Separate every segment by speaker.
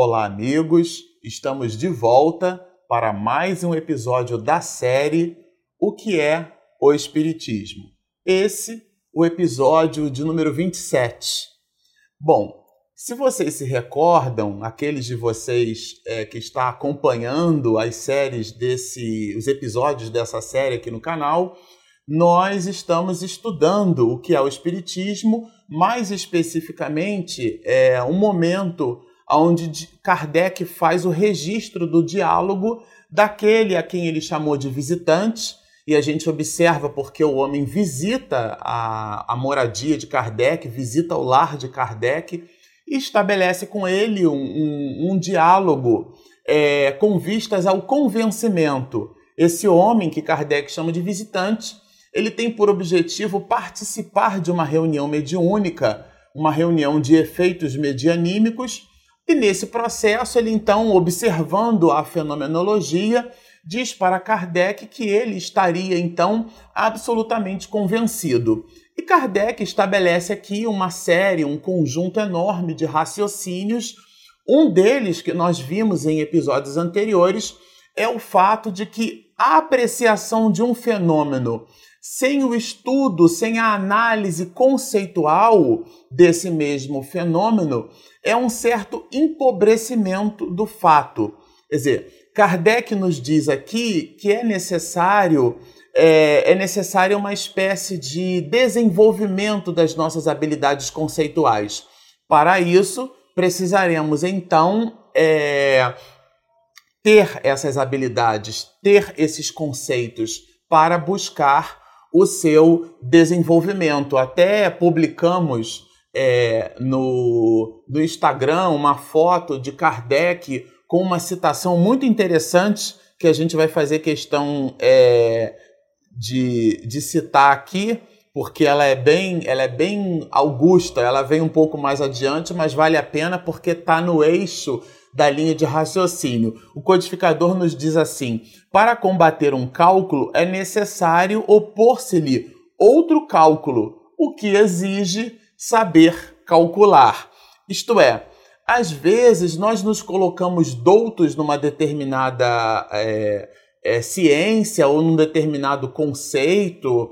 Speaker 1: Olá, amigos! Estamos de volta para mais um episódio da série O que é o Espiritismo? Esse, o episódio de número 27. Bom, se vocês se recordam, aqueles de vocês é, que está acompanhando as séries desse, os episódios dessa série aqui no canal, nós estamos estudando o que é o Espiritismo, mais especificamente é um momento onde Kardec faz o registro do diálogo daquele a quem ele chamou de visitante, e a gente observa porque o homem visita a, a moradia de Kardec, visita o lar de Kardec e estabelece com ele um, um, um diálogo é, com vistas ao convencimento. Esse homem que Kardec chama de visitante ele tem por objetivo participar de uma reunião mediúnica, uma reunião de efeitos medianímicos, e nesse processo ele então, observando a fenomenologia, diz para Kardec que ele estaria então absolutamente convencido. E Kardec estabelece aqui uma série, um conjunto enorme de raciocínios. Um deles que nós vimos em episódios anteriores é o fato de que a apreciação de um fenômeno sem o estudo, sem a análise conceitual desse mesmo fenômeno, é um certo empobrecimento do fato. Quer dizer, Kardec nos diz aqui que é necessário é, é uma espécie de desenvolvimento das nossas habilidades conceituais. Para isso, precisaremos então é, ter essas habilidades, ter esses conceitos para buscar o seu desenvolvimento. Até publicamos é, no, no Instagram uma foto de Kardec com uma citação muito interessante que a gente vai fazer questão é, de, de citar aqui, porque ela é bem ela é bem augusta, ela vem um pouco mais adiante, mas vale a pena porque está no eixo da linha de raciocínio. O codificador nos diz assim: para combater um cálculo é necessário opor-se-lhe outro cálculo, o que exige saber calcular. Isto é, às vezes nós nos colocamos doutos numa determinada é, é, ciência ou num determinado conceito,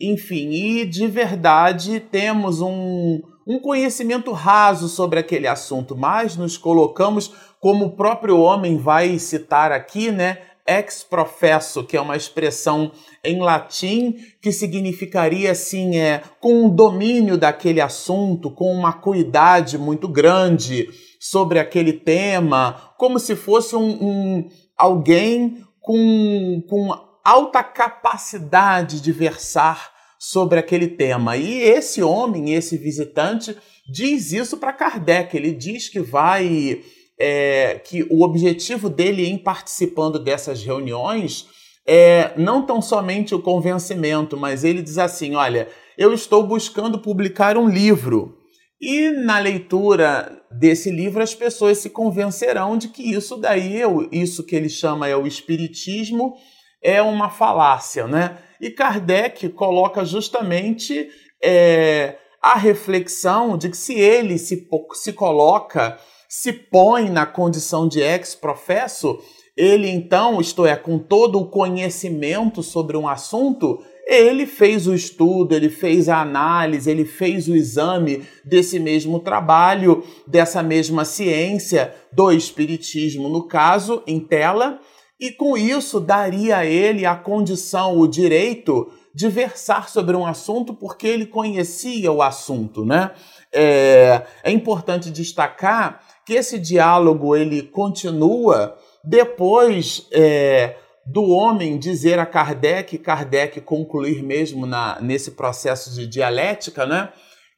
Speaker 1: enfim, e de verdade temos um, um conhecimento raso sobre aquele assunto, mas nos colocamos como o próprio homem vai citar aqui, né? Ex professo, que é uma expressão em latim que significaria assim, é com um domínio daquele assunto, com uma cuidade muito grande sobre aquele tema, como se fosse um, um alguém com, com alta capacidade de versar sobre aquele tema. E esse homem, esse visitante, diz isso para Kardec. Ele diz que vai é, que o objetivo dele em participando dessas reuniões é não tão somente o convencimento, mas ele diz assim: olha, eu estou buscando publicar um livro. E na leitura desse livro as pessoas se convencerão de que isso daí, isso que ele chama é o espiritismo, é uma falácia, né? E Kardec coloca justamente é, a reflexão de que se ele se, se coloca se põe na condição de ex-professo, ele então, isto é, com todo o conhecimento sobre um assunto, ele fez o estudo, ele fez a análise, ele fez o exame desse mesmo trabalho, dessa mesma ciência do espiritismo, no caso, em tela, e com isso daria a ele a condição, o direito de versar sobre um assunto porque ele conhecia o assunto, né? É, é importante destacar que esse diálogo ele continua depois é, do homem dizer a Kardec, Kardec concluir mesmo na, nesse processo de dialética, né,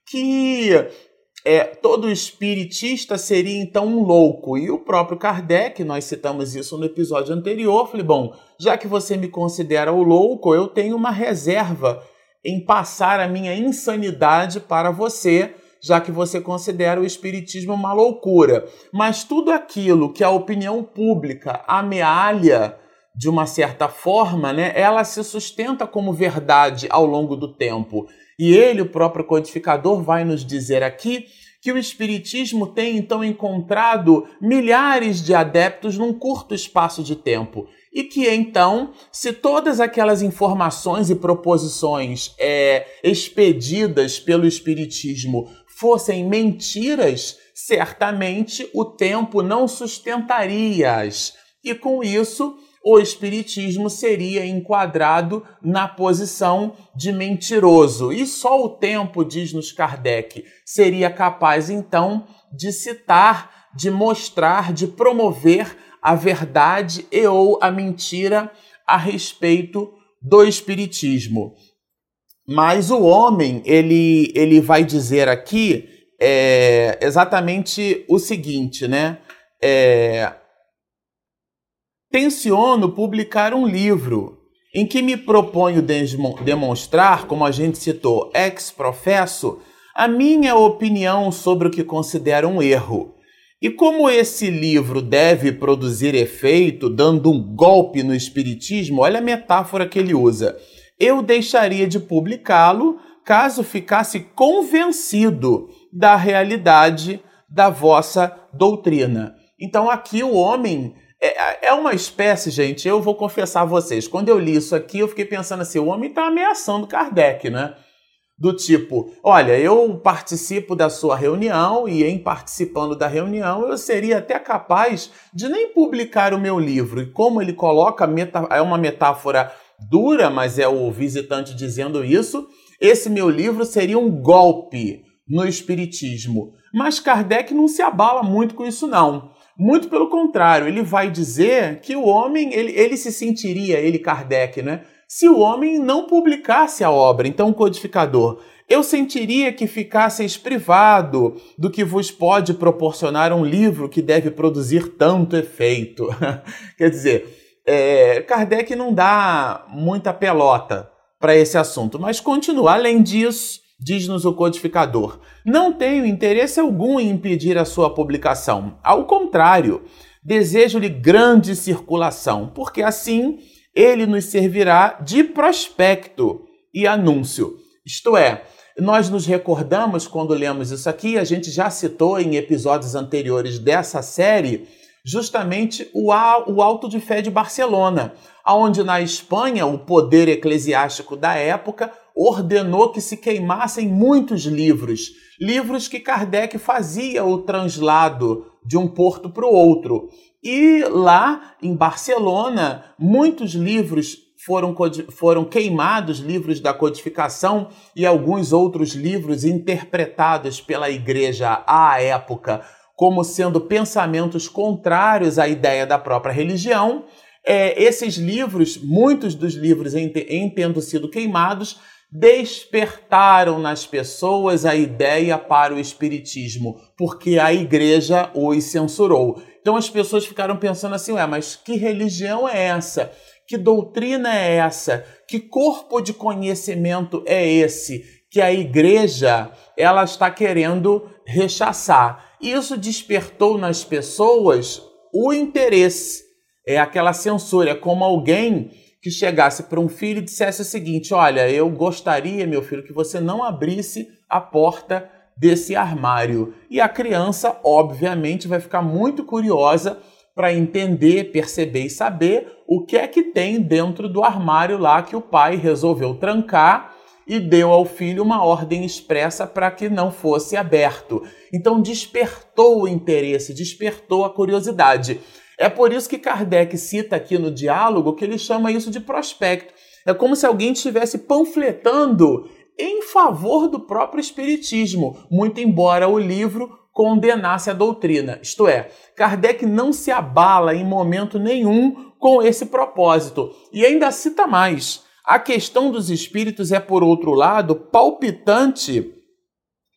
Speaker 1: que é, todo espiritista seria então um louco. E o próprio Kardec, nós citamos isso no episódio anterior, falei, bom, já que você me considera o louco, eu tenho uma reserva em passar a minha insanidade para você, já que você considera o espiritismo uma loucura. Mas tudo aquilo que a opinião pública amealha de uma certa forma, né, ela se sustenta como verdade ao longo do tempo. E ele, o próprio codificador, vai nos dizer aqui que o Espiritismo tem então encontrado milhares de adeptos num curto espaço de tempo. E que então, se todas aquelas informações e proposições é, expedidas pelo Espiritismo fossem mentiras, certamente o tempo não sustentaria-as. E com isso, o Espiritismo seria enquadrado na posição de mentiroso. E só o tempo, diz-nos Kardec, seria capaz então de citar, de mostrar, de promover a verdade e ou a mentira a respeito do Espiritismo. Mas o homem, ele, ele vai dizer aqui é, exatamente o seguinte, né? É, tenciono publicar um livro em que me proponho demonstrar, como a gente citou, ex professo, a minha opinião sobre o que considero um erro. E como esse livro deve produzir efeito, dando um golpe no espiritismo, olha a metáfora que ele usa. Eu deixaria de publicá-lo caso ficasse convencido da realidade da vossa doutrina. Então aqui o homem é, é uma espécie, gente, eu vou confessar a vocês, quando eu li isso aqui, eu fiquei pensando assim, o homem está ameaçando Kardec, né? Do tipo, olha, eu participo da sua reunião e em participando da reunião eu seria até capaz de nem publicar o meu livro. E como ele coloca, é uma metáfora dura, mas é o visitante dizendo isso, esse meu livro seria um golpe no espiritismo. Mas Kardec não se abala muito com isso não. Muito pelo contrário, ele vai dizer que o homem, ele, ele se sentiria, ele Kardec, né? Se o homem não publicasse a obra, então o codificador, eu sentiria que ficasseis privado do que vos pode proporcionar um livro que deve produzir tanto efeito. Quer dizer, é, Kardec não dá muita pelota para esse assunto, mas continua. Além disso, diz-nos o codificador. Não tenho interesse algum em impedir a sua publicação. Ao contrário, desejo-lhe grande circulação, porque assim ele nos servirá de prospecto e anúncio. Isto é, nós nos recordamos quando lemos isso aqui, a gente já citou em episódios anteriores dessa série, justamente o, Alto de Fé de Barcelona, onde na Espanha o poder eclesiástico da época ordenou que se queimassem muitos livros, livros que Kardec fazia o translado de um porto para o outro. E lá em Barcelona, muitos livros foram, foram queimados, livros da codificação e alguns outros livros interpretados pela igreja à época como sendo pensamentos contrários à ideia da própria religião. É, esses livros, muitos dos livros em, em tendo sido queimados, despertaram nas pessoas a ideia para o espiritismo, porque a igreja os censurou. Então as pessoas ficaram pensando assim: ué, mas que religião é essa? Que doutrina é essa? Que corpo de conhecimento é esse que a igreja ela está querendo rechaçar? Isso despertou nas pessoas o interesse. É aquela censura, é como alguém que chegasse para um filho e dissesse o seguinte: Olha, eu gostaria, meu filho, que você não abrisse a porta desse armário. E a criança, obviamente, vai ficar muito curiosa para entender, perceber e saber o que é que tem dentro do armário lá que o pai resolveu trancar e deu ao filho uma ordem expressa para que não fosse aberto. Então despertou o interesse, despertou a curiosidade. É por isso que Kardec cita aqui no diálogo que ele chama isso de prospecto. É como se alguém estivesse panfletando em favor do próprio Espiritismo, muito embora o livro condenasse a doutrina. Isto é, Kardec não se abala em momento nenhum com esse propósito. E ainda cita mais. A questão dos espíritos é, por outro lado, palpitante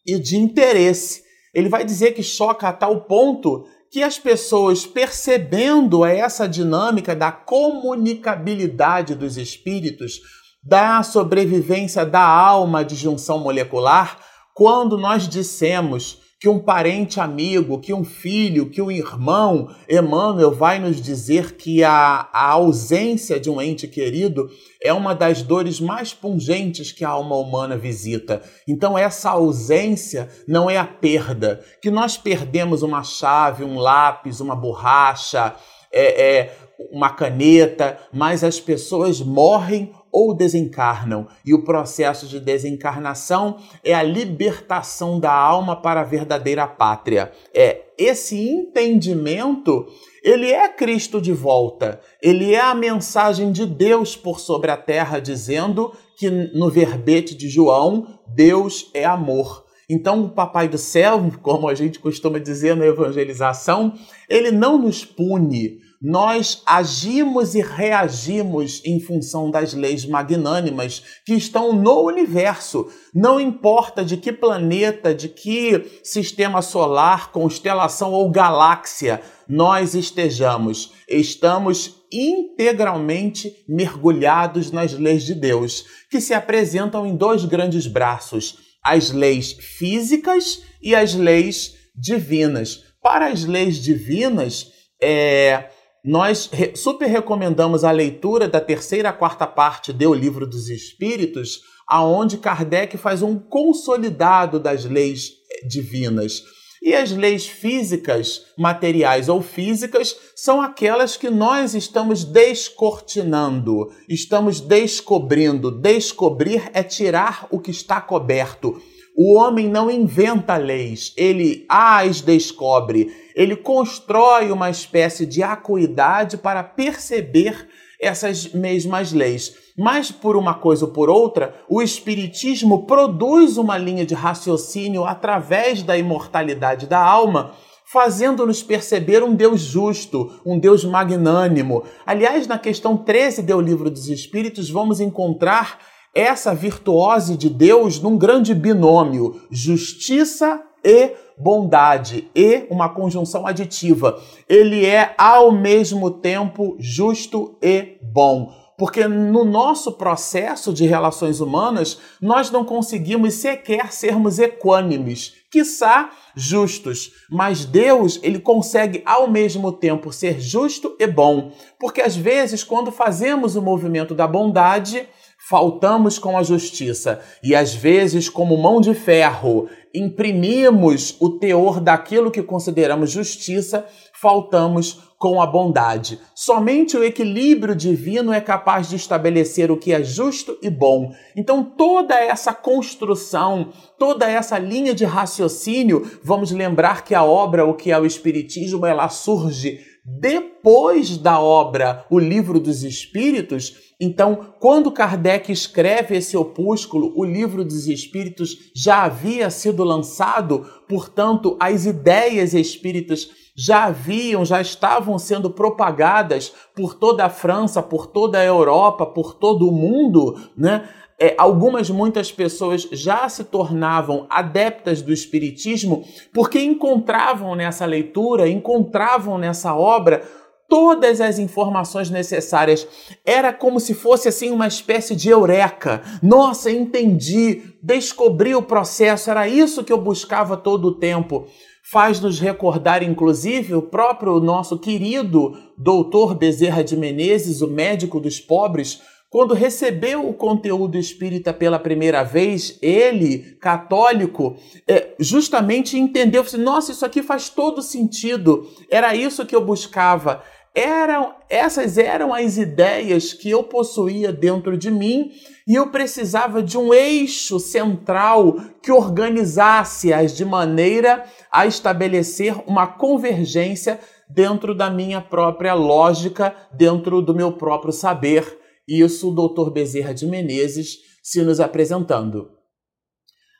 Speaker 1: e de interesse. Ele vai dizer que choca a tal ponto que as pessoas, percebendo essa dinâmica da comunicabilidade dos espíritos, da sobrevivência da alma de junção molecular, quando nós dissemos que um parente amigo, que um filho, que um irmão, Emmanuel vai nos dizer que a, a, ausência de um ente querido é uma das dores mais pungentes que a alma humana visita. Então, essa ausência não é a perda, que nós perdemos uma chave, um lápis, uma borracha, é, é uma caneta, mas as pessoas morrem ou desencarnam. E o processo de desencarnação é a libertação da alma para a verdadeira pátria. É esse entendimento, ele é Cristo de volta. Ele é a mensagem de Deus por sobre a terra dizendo que no verbete de João, Deus é amor. Então, o Papai do Céu, como a gente costuma dizer na evangelização, ele não nos pune, nós agimos e reagimos em função das leis magnânimas que estão no universo. Não importa de que planeta, de que sistema solar, constelação ou galáxia nós estejamos, estamos integralmente mergulhados nas leis de Deus, que se apresentam em dois grandes braços: as leis físicas e as leis divinas. Para as leis divinas, é, nós super recomendamos a leitura da terceira a quarta parte do Livro dos Espíritos, aonde Kardec faz um consolidado das leis divinas. E as leis físicas, materiais ou físicas, são aquelas que nós estamos descortinando, estamos descobrindo. Descobrir é tirar o que está coberto. O homem não inventa leis, ele as descobre, ele constrói uma espécie de acuidade para perceber essas mesmas leis. Mas por uma coisa ou por outra, o Espiritismo produz uma linha de raciocínio através da imortalidade da alma, fazendo-nos perceber um Deus justo, um Deus magnânimo. Aliás, na questão 13 do Livro dos Espíritos, vamos encontrar essa virtuose de Deus num grande binômio: justiça e bondade e uma conjunção aditiva. Ele é ao mesmo tempo justo e bom. Porque no nosso processo de relações humanas, nós não conseguimos sequer sermos equânimes, quiçá justos. Mas Deus, ele consegue ao mesmo tempo ser justo e bom. Porque às vezes, quando fazemos o movimento da bondade, faltamos com a justiça e às vezes, como mão de ferro, imprimimos o teor daquilo que consideramos justiça, faltamos com a bondade. Somente o equilíbrio divino é capaz de estabelecer o que é justo e bom. Então, toda essa construção, toda essa linha de raciocínio, vamos lembrar que a obra, o que é o Espiritismo, ela surge depois da obra O Livro dos Espíritos então, quando Kardec escreve esse opúsculo, o Livro dos Espíritos já havia sido lançado, portanto, as ideias espíritas já haviam, já estavam sendo propagadas por toda a França, por toda a Europa, por todo o mundo, né? É, algumas, muitas pessoas já se tornavam adeptas do Espiritismo porque encontravam nessa leitura, encontravam nessa obra todas as informações necessárias. Era como se fosse assim uma espécie de eureka. Nossa, entendi, descobri o processo, era isso que eu buscava todo o tempo. Faz-nos recordar, inclusive, o próprio nosso querido doutor Bezerra de Menezes, o médico dos pobres, quando recebeu o conteúdo espírita pela primeira vez, ele, católico, é, justamente entendeu, assim, nossa, isso aqui faz todo sentido, era isso que eu buscava eram essas eram as ideias que eu possuía dentro de mim e eu precisava de um eixo central que organizasse-as de maneira a estabelecer uma convergência dentro da minha própria lógica, dentro do meu próprio saber. Isso o Dr. Bezerra de Menezes se nos apresentando.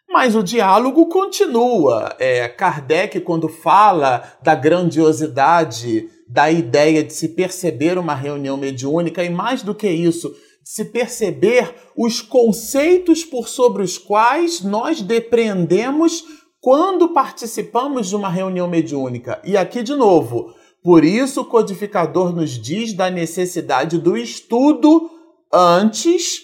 Speaker 1: Mas o diálogo continua. É, Kardec, quando fala da grandiosidade da ideia de se perceber uma reunião mediúnica e, mais do que isso, se perceber os conceitos por sobre os quais nós depreendemos quando participamos de uma reunião mediúnica. E aqui, de novo, por isso o codificador nos diz da necessidade do estudo antes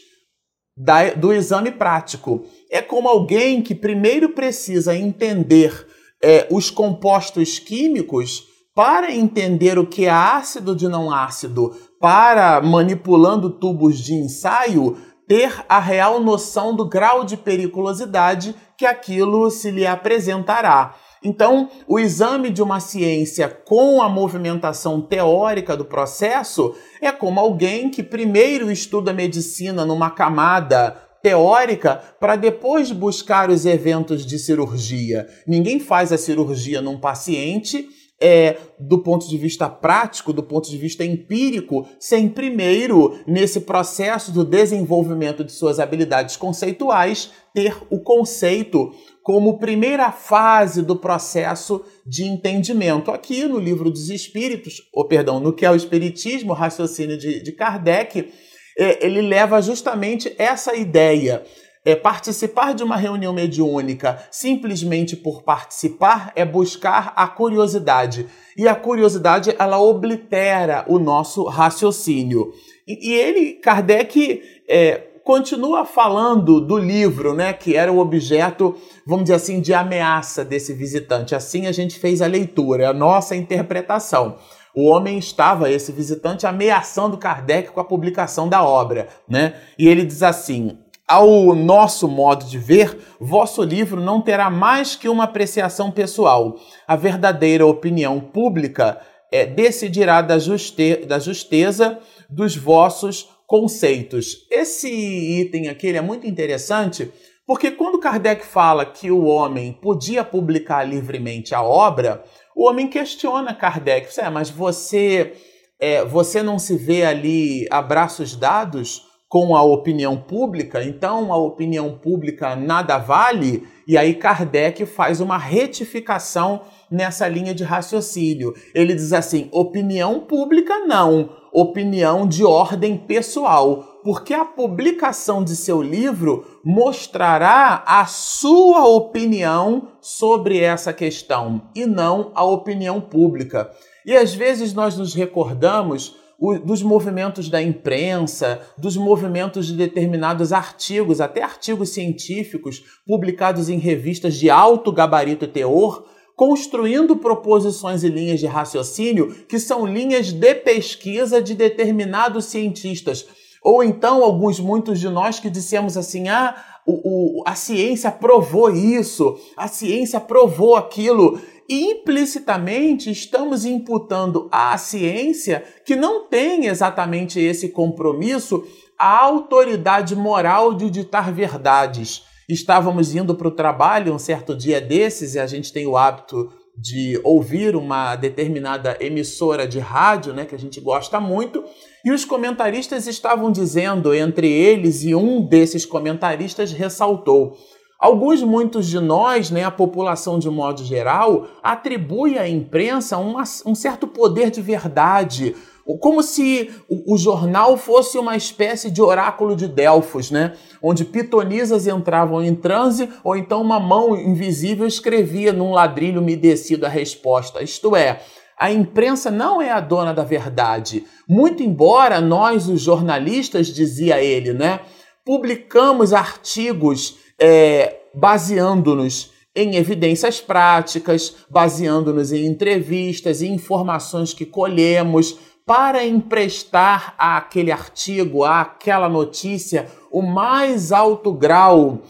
Speaker 1: da, do exame prático. É como alguém que primeiro precisa entender é, os compostos químicos para entender o que é ácido de não ácido, para manipulando tubos de ensaio, ter a real noção do grau de periculosidade que aquilo se lhe apresentará. Então, o exame de uma ciência com a movimentação teórica do processo é como alguém que primeiro estuda medicina numa camada teórica para depois buscar os eventos de cirurgia. Ninguém faz a cirurgia num paciente é, do ponto de vista prático, do ponto de vista empírico, sem primeiro, nesse processo do desenvolvimento de suas habilidades conceituais, ter o conceito como primeira fase do processo de entendimento. Aqui no livro dos Espíritos, ou perdão, no que é o Espiritismo, o raciocínio de, de Kardec, é, ele leva justamente essa ideia é, participar de uma reunião mediúnica simplesmente por participar é buscar a curiosidade. E a curiosidade, ela oblitera o nosso raciocínio. E, e ele, Kardec, é, continua falando do livro, né, que era o objeto, vamos dizer assim, de ameaça desse visitante. Assim a gente fez a leitura, é a nossa interpretação. O homem estava, esse visitante, ameaçando Kardec com a publicação da obra, né? E ele diz assim: ao nosso modo de ver, vosso livro não terá mais que uma apreciação pessoal. A verdadeira opinião pública é, decidirá da, juste, da justeza dos vossos conceitos. Esse item aqui é muito interessante porque quando Kardec fala que o homem podia publicar livremente a obra, o homem questiona Kardec, é, mas você, é, você não se vê ali a braços dados com a opinião pública, então a opinião pública nada vale, e aí Kardec faz uma retificação nessa linha de raciocínio. Ele diz assim: opinião pública não, opinião de ordem pessoal, porque a publicação de seu livro mostrará a sua opinião sobre essa questão e não a opinião pública. E às vezes nós nos recordamos dos movimentos da imprensa, dos movimentos de determinados artigos, até artigos científicos publicados em revistas de alto gabarito e teor, construindo proposições e linhas de raciocínio que são linhas de pesquisa de determinados cientistas. Ou então, alguns, muitos de nós que dissemos assim: ah, o, o, a ciência provou isso, a ciência provou aquilo implicitamente estamos imputando à ciência, que não tem exatamente esse compromisso, a autoridade moral de ditar verdades. Estávamos indo para o trabalho um certo dia desses e a gente tem o hábito de ouvir uma determinada emissora de rádio, né, que a gente gosta muito, e os comentaristas estavam dizendo, entre eles, e um desses comentaristas ressaltou: Alguns, muitos de nós, né, a população de modo geral, atribui à imprensa uma, um certo poder de verdade, como se o, jornal fosse uma espécie de oráculo de Delfos, né? onde pitonisas entravam em transe ou então uma mão invisível escrevia num ladrilho umedecido a resposta. Isto é, a imprensa não é a dona da verdade. Muito embora nós, os jornalistas, dizia ele, né, publicamos artigos é, baseando-nos em evidências práticas, baseando-nos em entrevistas e informações que colhemos para emprestar àquele artigo, àquela notícia, o mais alto grau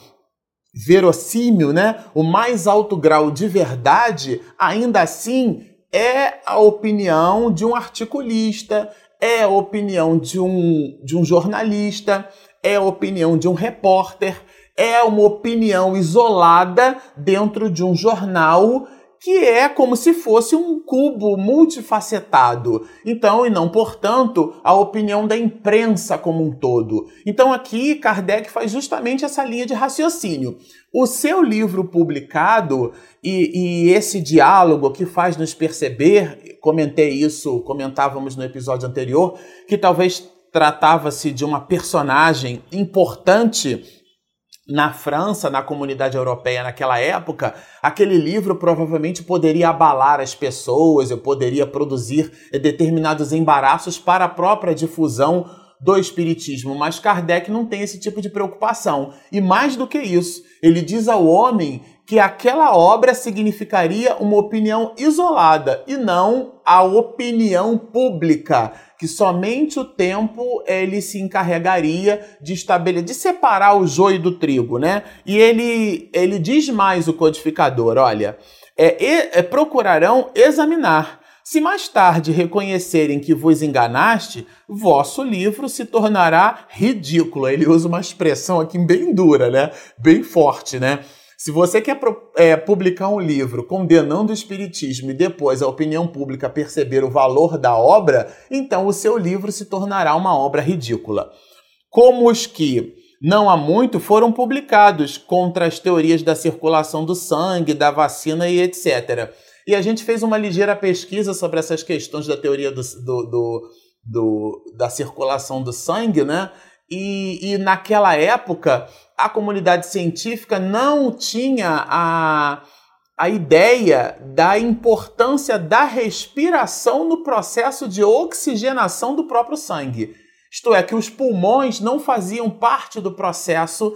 Speaker 1: verossímil, né? O mais alto grau de verdade, ainda assim é a opinião de um articulista, é a opinião de um, de um jornalista, é a opinião de um repórter, é uma opinião isolada dentro de um jornal que é como se fosse um cubo multifacetado. Então, e não, portanto, a opinião da imprensa como um todo. Então, aqui Kardec faz justamente essa linha de raciocínio. O seu livro publicado e, e esse diálogo que faz nos perceber, comentei isso, comentávamos no episódio anterior, que talvez tratava-se de uma personagem importante na França, na comunidade europeia naquela época, aquele livro provavelmente poderia abalar as pessoas, eu poderia produzir determinados embaraços para a própria difusão do Espiritismo, mas Kardec não tem esse tipo de preocupação. E mais do que isso, ele diz ao homem que aquela obra significaria uma opinião isolada e não a opinião pública, que somente o tempo ele se encarregaria de estabelecer, de separar o joio do trigo, né? E ele, ele diz mais o codificador, olha, é, é procurarão examinar se mais tarde reconhecerem que vos enganaste, vosso livro se tornará ridículo. Ele usa uma expressão aqui bem dura, né? Bem forte, né? Se você quer é, publicar um livro condenando o espiritismo e depois a opinião pública perceber o valor da obra, então o seu livro se tornará uma obra ridícula. Como os que não há muito foram publicados contra as teorias da circulação do sangue, da vacina e etc. E a gente fez uma ligeira pesquisa sobre essas questões da teoria do, do, do, do da circulação do sangue, né? E, e, naquela época a comunidade científica não tinha a, a ideia da importância da respiração no processo de oxigenação do próprio sangue. Isto é, que os pulmões não faziam parte do processo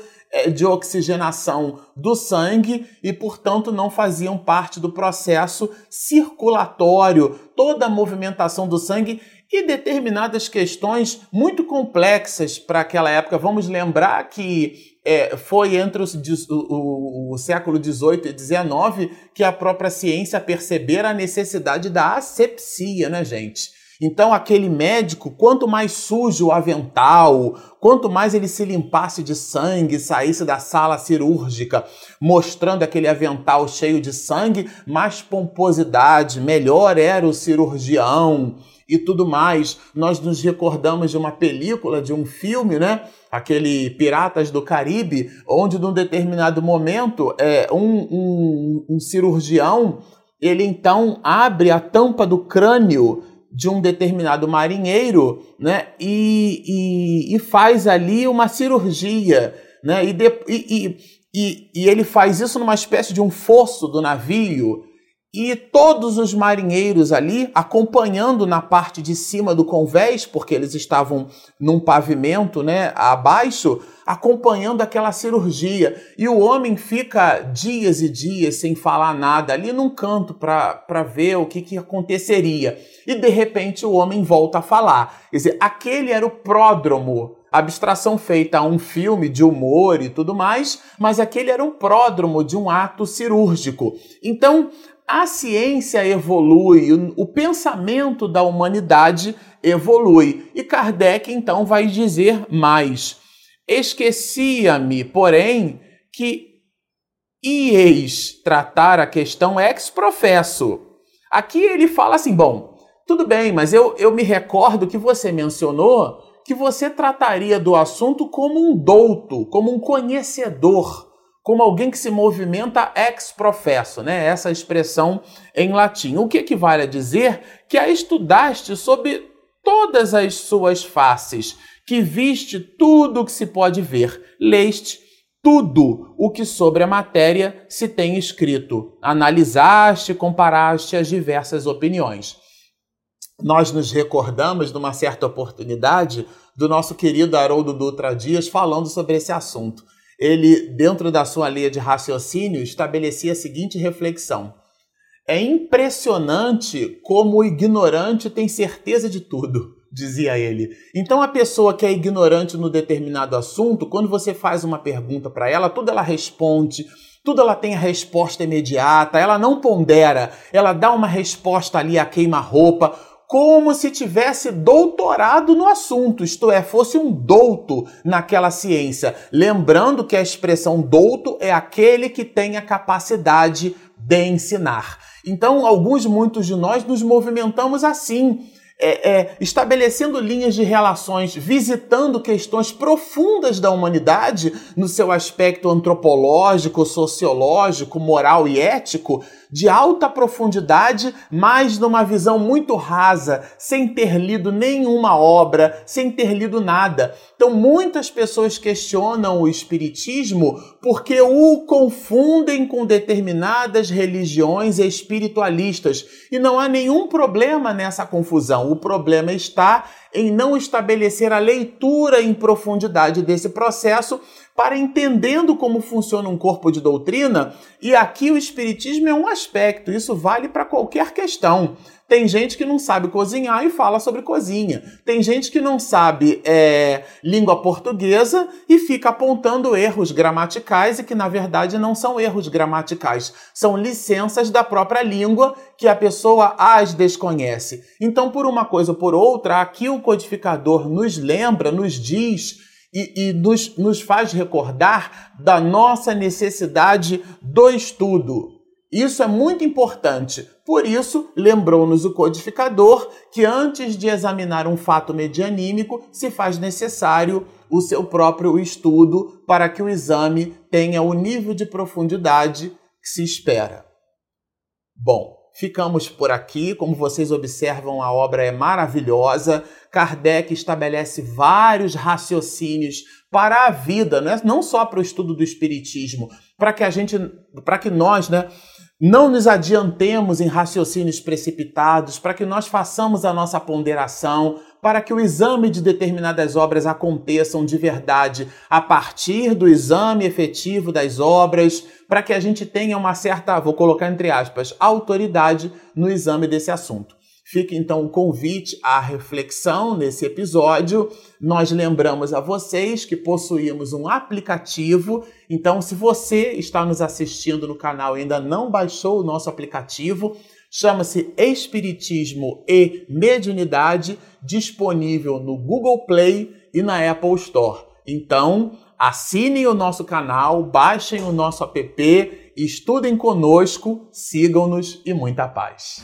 Speaker 1: de oxigenação do sangue e, portanto, não faziam parte do processo circulatório, toda a movimentação do sangue e determinadas questões muito complexas para aquela época. Vamos lembrar que é, foi entre os, o, o, o século XVIII e XIX que a própria ciência percebera a necessidade da asepsia, né, gente? Então, aquele médico, quanto mais sujo o avental, quanto mais ele se limpasse de sangue, saísse da sala cirúrgica, mostrando aquele avental cheio de sangue, mais pomposidade, melhor era o cirurgião e tudo mais. Nós nos recordamos de uma película, de um filme, né? Aquele Piratas do Caribe, onde num determinado momento é, um, um, um cirurgião ele então abre a tampa do crânio de um determinado marinheiro né, e, e, e faz ali uma cirurgia. Né, e, de, e, e, e ele faz isso numa espécie de um fosso do navio. E todos os marinheiros ali, acompanhando na parte de cima do convés, porque eles estavam num pavimento né, abaixo, acompanhando aquela cirurgia. E o homem fica dias e dias sem falar nada ali num canto para ver o que, que aconteceria. E de repente o homem volta a falar. Quer dizer, aquele era o pródromo abstração feita a um filme de humor e tudo mais, mas aquele era um pródromo de um ato cirúrgico. Então, a ciência evolui, o, pensamento da humanidade evolui. E Kardec então vai dizer mais. Esquecia-me, porém, que ieis tratar a questão ex professo. Aqui ele fala assim: bom, tudo bem, mas eu, eu me recordo que você mencionou que você trataria do assunto como um douto, como um conhecedor, como alguém que se movimenta ex professo, né? Essa expressão em latim. O que equivale a dizer que a estudaste sob todas as suas faces que viste tudo o que se pode ver, leste tudo o que sobre a matéria se tem escrito, analisaste, comparaste as diversas opiniões. Nós nos recordamos, numa certa oportunidade, do nosso querido Haroldo Dutra Dias falando sobre esse assunto. Ele, dentro da sua linha de raciocínio, estabelecia a seguinte reflexão: É impressionante como o ignorante tem certeza de tudo dizia ele. Então a pessoa que é ignorante no determinado assunto, quando você faz uma pergunta para ela, tudo ela responde, tudo ela tem a resposta imediata, ela não pondera, ela dá uma resposta ali a queima-roupa, como se tivesse doutorado no assunto, isto é, fosse um douto naquela ciência. Lembrando que a expressão douto é aquele que tem a capacidade de ensinar. Então, alguns, muitos de nós nos movimentamos assim é, é, estabelecendo linhas de relações, visitando questões profundas da humanidade no seu aspecto antropológico, sociológico, moral e ético, de alta profundidade, mas numa visão muito rasa, sem ter lido nenhuma obra, sem ter lido nada. Então, muitas pessoas questionam o Espiritismo porque o confundem com determinadas religiões espiritualistas. E não há nenhum problema nessa confusão. O problema está em não estabelecer a leitura em profundidade desse processo para entendendo como funciona um corpo de doutrina, e aqui o espiritismo é um aspecto, isso vale para qualquer questão. Tem gente que não sabe cozinhar e fala sobre cozinha. Tem gente que não sabe é, língua portuguesa e fica apontando erros gramaticais e que na verdade não são erros gramaticais, são licenças da própria língua que a pessoa as desconhece. Então, por uma coisa ou por outra, aqui o codificador nos lembra, nos diz e, e nos, nos faz recordar da nossa necessidade do estudo. Isso é muito importante. Por isso, lembrou-nos o codificador que antes de examinar um fato medianímico, se faz necessário o seu próprio estudo para que o exame tenha o nível de profundidade que se espera. Bom, ficamos por aqui. Como vocês observam, a obra é maravilhosa. Kardec estabelece vários raciocínios para a vida, né? não só para o estudo do espiritismo, para que a gente, para que nós, né, não nos adiantemos em raciocínios precipitados, para que nós façamos a nossa ponderação, para que o exame de determinadas obras aconteçam de verdade a partir do exame efetivo das obras, para que a gente tenha uma certa, vou colocar entre aspas, autoridade no exame desse assunto. Fica então o convite à reflexão nesse episódio. Nós lembramos a vocês que possuímos um aplicativo. Então, se você está nos assistindo no canal e ainda não baixou o nosso aplicativo, chama-se Espiritismo e Mediunidade, disponível no Google Play e na Apple Store. Então, assinem o nosso canal, baixem o nosso app, estudem conosco, sigam-nos e muita paz.